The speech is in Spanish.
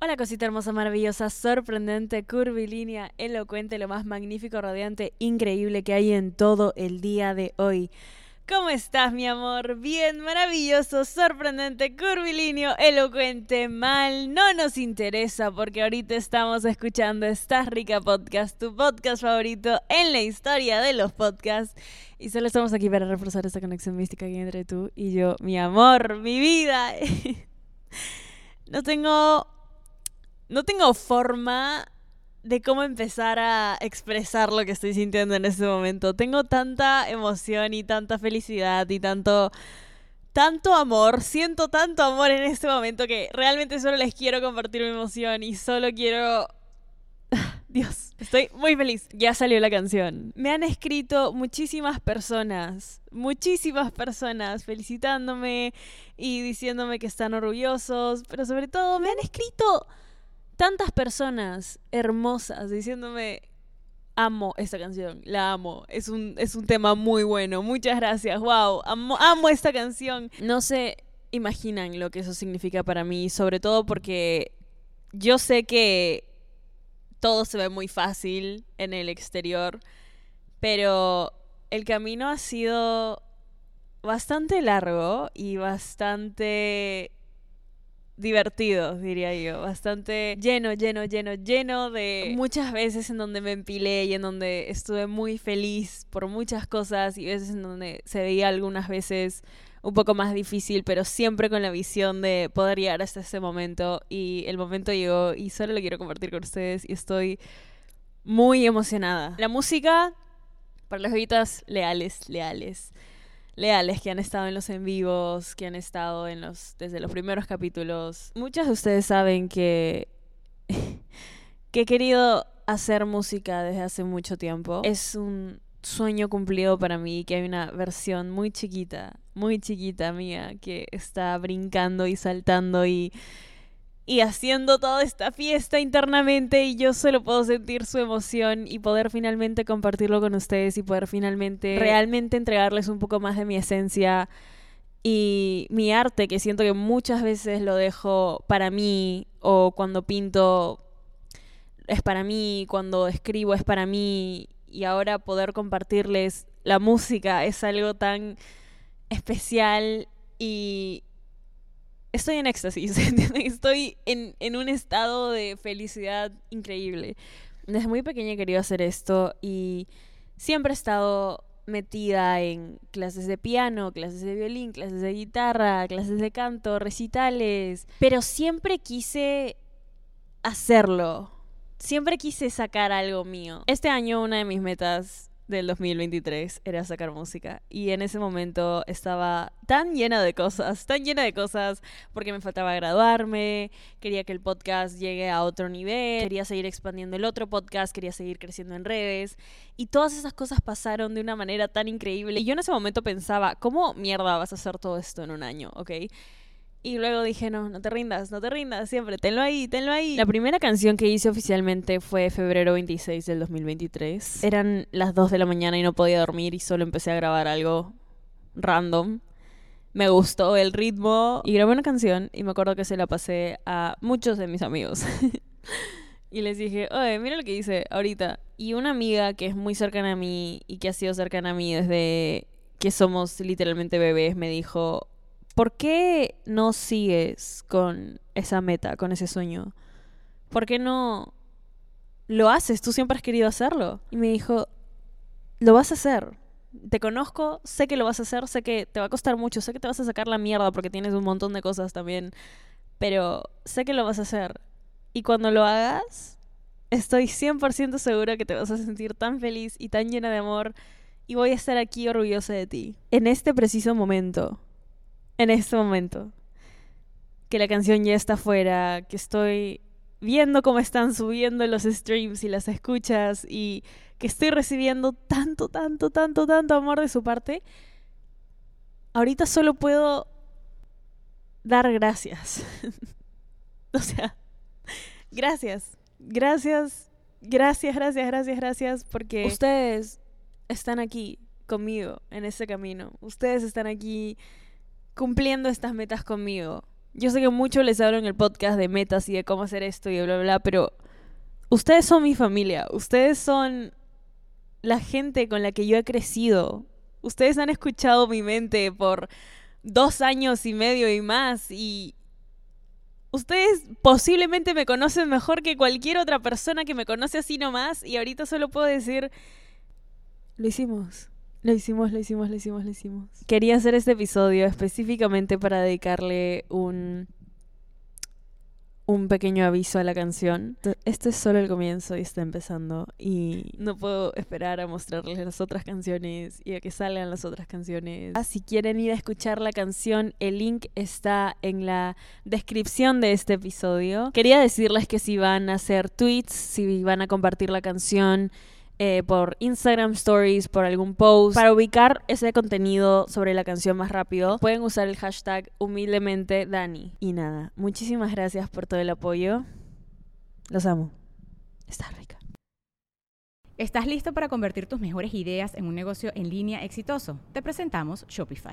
Hola cosita hermosa, maravillosa, sorprendente, curvilínea, elocuente, lo más magnífico, radiante, increíble que hay en todo el día de hoy. ¿Cómo estás, mi amor? Bien, maravilloso, sorprendente, curvilíneo, elocuente, mal. No nos interesa porque ahorita estamos escuchando Estás Rica Podcast, tu podcast favorito en la historia de los podcasts. Y solo estamos aquí para reforzar esta conexión mística que entre tú y yo, mi amor, mi vida. no tengo no tengo forma de cómo empezar a expresar lo que estoy sintiendo en este momento. Tengo tanta emoción y tanta felicidad y tanto tanto amor, siento tanto amor en este momento que realmente solo les quiero compartir mi emoción y solo quiero Dios, estoy muy feliz. Ya salió la canción. Me han escrito muchísimas personas, muchísimas personas felicitándome y diciéndome que están orgullosos, pero sobre todo me han escrito tantas personas hermosas diciéndome, amo esta canción, la amo, es un, es un tema muy bueno, muchas gracias, wow, amo, amo esta canción. No se imaginan lo que eso significa para mí, sobre todo porque yo sé que todo se ve muy fácil en el exterior, pero el camino ha sido bastante largo y bastante divertido, diría yo. Bastante lleno, lleno, lleno, lleno de muchas veces en donde me empilé y en donde estuve muy feliz por muchas cosas y veces en donde se veía algunas veces un poco más difícil, pero siempre con la visión de poder llegar hasta ese momento. Y el momento llegó y solo lo quiero compartir con ustedes y estoy muy emocionada. La música, para las ojitas leales, leales leales que han estado en los en vivos, que han estado en los desde los primeros capítulos. Muchos de ustedes saben que que he querido hacer música desde hace mucho tiempo. Es un sueño cumplido para mí que hay una versión muy chiquita, muy chiquita mía que está brincando y saltando y y haciendo toda esta fiesta internamente y yo solo puedo sentir su emoción y poder finalmente compartirlo con ustedes y poder finalmente realmente entregarles un poco más de mi esencia y mi arte que siento que muchas veces lo dejo para mí o cuando pinto es para mí, cuando escribo es para mí y ahora poder compartirles la música es algo tan especial y estoy en éxtasis, estoy en, en, un estado de felicidad increíble. Desde muy pequeña he querido hacer esto y siempre he estado metida en clases de piano, clases de violín, clases de guitarra, clases de canto, recitales, pero siempre quise hacerlo. Siempre quise sacar algo mío. Este año una de mis metas del 2023 era sacar música. Y en ese momento estaba tan llena de cosas, tan llena de cosas, porque me faltaba graduarme, quería que el podcast llegue a otro nivel, quería seguir expandiendo el otro podcast, quería seguir creciendo en redes. Y todas esas cosas pasaron de una manera tan increíble. Y yo en ese momento pensaba, ¿cómo mierda vas a hacer todo esto en un año? ¿Ok? Y luego dije, no, no te rindas, no te rindas, siempre, tenlo ahí, tenlo ahí. La primera canción que hice oficialmente fue febrero 26 del 2023. Eran las 2 de la mañana y no podía dormir y solo empecé a grabar algo random. Me gustó el ritmo y grabé una canción y me acuerdo que se la pasé a muchos de mis amigos. y les dije, oye, mira lo que hice ahorita. Y una amiga que es muy cercana a mí y que ha sido cercana a mí desde que somos literalmente bebés me dijo, ¿por qué no sigues con esa meta, con ese sueño? ¿Por qué no lo haces? Tú siempre has querido hacerlo. Y me dijo, lo vas a hacer. Te conozco, sé que lo vas a hacer, sé que te va a costar mucho, sé que te vas a sacar la mierda porque tienes un montón de cosas también, pero sé que lo vas a hacer. Y cuando lo hagas, estoy 100% segura que te vas a sentir tan feliz y tan llena de amor y voy a estar aquí orgullosa de ti. En este preciso momento, en este momento, que la canción ya está fuera, que estoy viendo cómo están subiendo los streams y las escuchas y que estoy recibiendo tanto, tanto, tanto, tanto amor de su parte, ahorita solo puedo dar gracias. o sea, gracias, gracias, gracias, gracias, gracias, gracias, porque ustedes están aquí conmigo en ese camino. Ustedes están aquí cumpliendo estas metas conmigo. Yo sé que mucho les hablo en el podcast de metas y de cómo hacer esto y bla, bla, bla, pero ustedes son mi familia. Ustedes son la gente con la que yo he crecido. Ustedes han escuchado mi mente por dos años y medio y más y ustedes posiblemente me conocen mejor que cualquier otra persona que me conoce así nomás y ahorita solo puedo decir, lo hicimos. Lo hicimos, lo hicimos, lo hicimos, lo hicimos. Quería hacer este episodio específicamente para dedicarle un un pequeño aviso a la canción. Este es solo el comienzo y está empezando y no puedo esperar a mostrarles las otras canciones y a que salgan las otras canciones. Ah, si quieren ir a escuchar la canción, el link está en la descripción de este episodio. Quería decirles que si van a hacer tweets, si van a compartir la canción, eh, por Instagram Stories, por algún post. Para ubicar ese contenido sobre la canción más rápido, pueden usar el hashtag humildemente Dani. Y nada, muchísimas gracias por todo el apoyo. Los amo. Está rica. ¿Estás listo para convertir tus mejores ideas en un negocio en línea exitoso? Te presentamos Shopify.